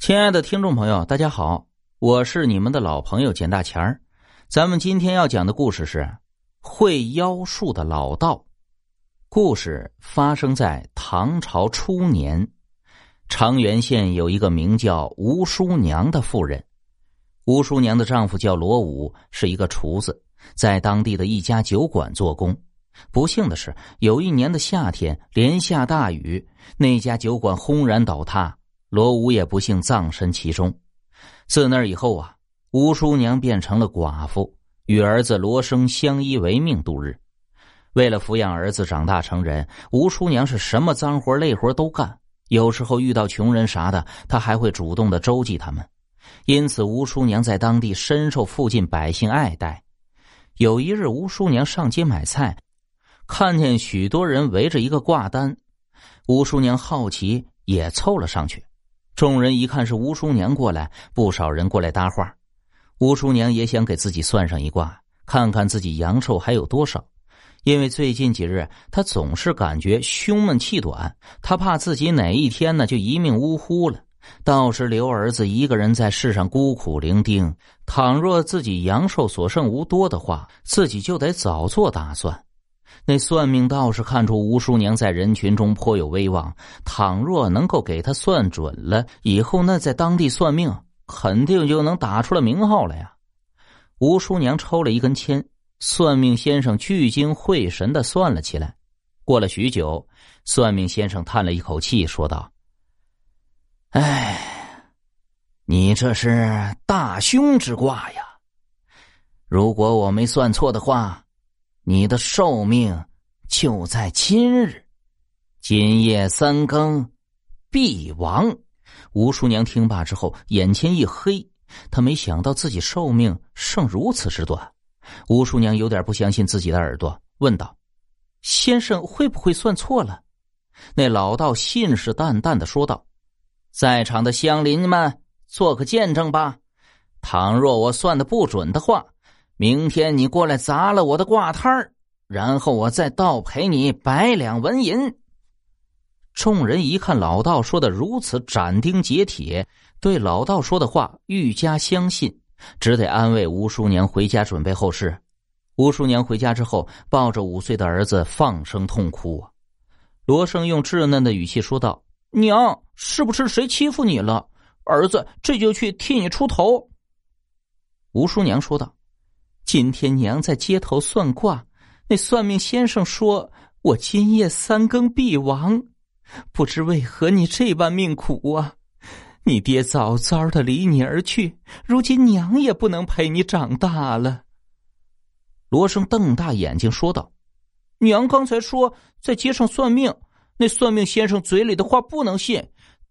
亲爱的听众朋友，大家好，我是你们的老朋友简大钱儿。咱们今天要讲的故事是会妖术的老道。故事发生在唐朝初年，长垣县有一个名叫吴叔娘的妇人。吴叔娘的丈夫叫罗武，是一个厨子，在当地的一家酒馆做工。不幸的是，有一年的夏天连下大雨，那家酒馆轰然倒塌。罗武也不幸葬身其中。自那以后啊，吴叔娘变成了寡妇，与儿子罗生相依为命度日。为了抚养儿子长大成人，吴叔娘是什么脏活累活都干。有时候遇到穷人啥的，她还会主动的周济他们。因此，吴叔娘在当地深受附近百姓爱戴。有一日，吴叔娘上街买菜，看见许多人围着一个挂单，吴叔娘好奇，也凑了上去。众人一看是吴叔娘过来，不少人过来搭话。吴叔娘也想给自己算上一卦，看看自己阳寿还有多少。因为最近几日她总是感觉胸闷气短，她怕自己哪一天呢就一命呜呼了。到时留儿子一个人在世上孤苦伶仃，倘若自己阳寿所剩无多的话，自己就得早做打算。那算命道士看出吴叔娘在人群中颇有威望，倘若能够给他算准了，以后那在当地算命肯定就能打出了名号来呀。吴叔娘抽了一根签，算命先生聚精会神的算了起来。过了许久，算命先生叹了一口气，说道：“哎，你这是大凶之卦呀！如果我没算错的话。”你的寿命就在今日，今夜三更必亡。吴叔娘听罢之后，眼前一黑，她没想到自己寿命剩如此之短。吴叔娘有点不相信自己的耳朵，问道：“先生会不会算错了？”那老道信誓旦旦的说道：“在场的乡邻们，做个见证吧。倘若我算的不准的话。”明天你过来砸了我的挂摊儿，然后我再倒赔你百两纹银。众人一看老道说的如此斩钉截铁，对老道说的话愈加相信，只得安慰吴叔娘回家准备后事。吴叔娘回家之后，抱着五岁的儿子放声痛哭啊。罗生用稚嫩的语气说道：“娘，是不是谁欺负你了？儿子这就去替你出头。”吴叔娘说道。今天娘在街头算卦，那算命先生说我今夜三更必亡，不知为何你这般命苦啊！你爹早早的离你而去，如今娘也不能陪你长大了。罗生瞪大眼睛说道：“娘刚才说在街上算命，那算命先生嘴里的话不能信。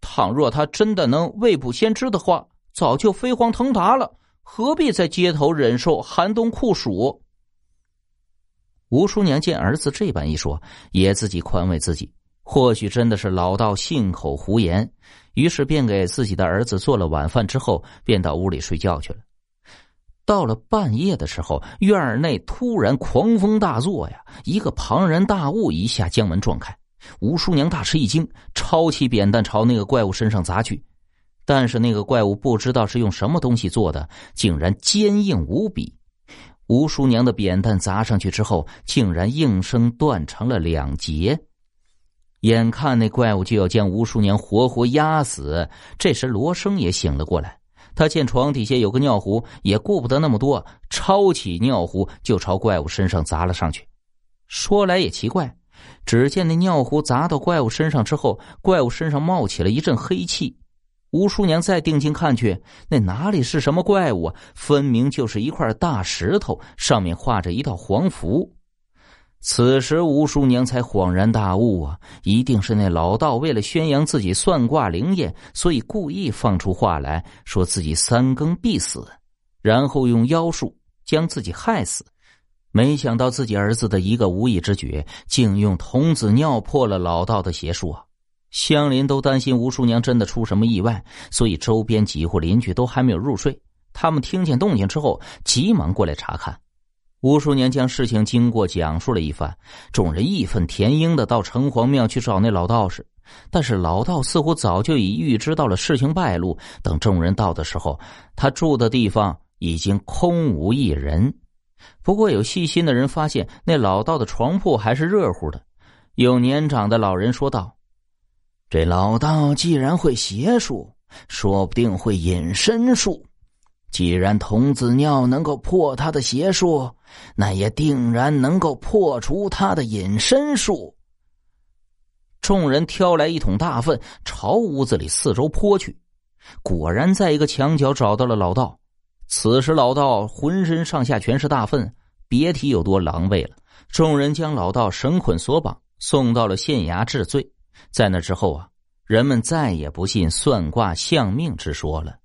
倘若他真的能未卜先知的话，早就飞黄腾达了。”何必在街头忍受寒冬酷暑？吴叔娘见儿子这般一说，也自己宽慰自己，或许真的是老道信口胡言。于是便给自己的儿子做了晚饭，之后便到屋里睡觉去了。到了半夜的时候，院内突然狂风大作呀，一个庞然大物一下将门撞开。吴叔娘大吃一惊，抄起扁担朝那个怪物身上砸去。但是那个怪物不知道是用什么东西做的，竟然坚硬无比。吴叔娘的扁担砸上去之后，竟然应声断成了两截。眼看那怪物就要将吴叔娘活活压死，这时罗生也醒了过来。他见床底下有个尿壶，也顾不得那么多，抄起尿壶就朝怪物身上砸了上去。说来也奇怪，只见那尿壶砸到怪物身上之后，怪物身上冒起了一阵黑气。吴叔娘再定睛看去，那哪里是什么怪物啊？分明就是一块大石头，上面画着一道黄符。此时吴叔娘才恍然大悟啊，一定是那老道为了宣扬自己算卦灵验，所以故意放出话来说自己三更必死，然后用妖术将自己害死。没想到自己儿子的一个无意之举，竟用童子尿破了老道的邪术啊！乡邻都担心吴叔娘真的出什么意外，所以周边几户邻居都还没有入睡。他们听见动静之后，急忙过来查看。吴叔娘将事情经过讲述了一番，众人义愤填膺的到城隍庙去找那老道士。但是老道似乎早就已预知到了事情败露。等众人到的时候，他住的地方已经空无一人。不过有细心的人发现，那老道的床铺还是热乎的。有年长的老人说道：“这老道既然会邪术，说不定会隐身术。既然童子尿能够破他的邪术，那也定然能够破除他的隐身术。”众人挑来一桶大粪，朝屋子里四周泼去，果然在一个墙角找到了老道。此时老道浑身上下全是大粪，别提有多狼狈了。众人将老道绳捆索绑，送到了县衙治罪。在那之后啊，人们再也不信算卦相命之说了。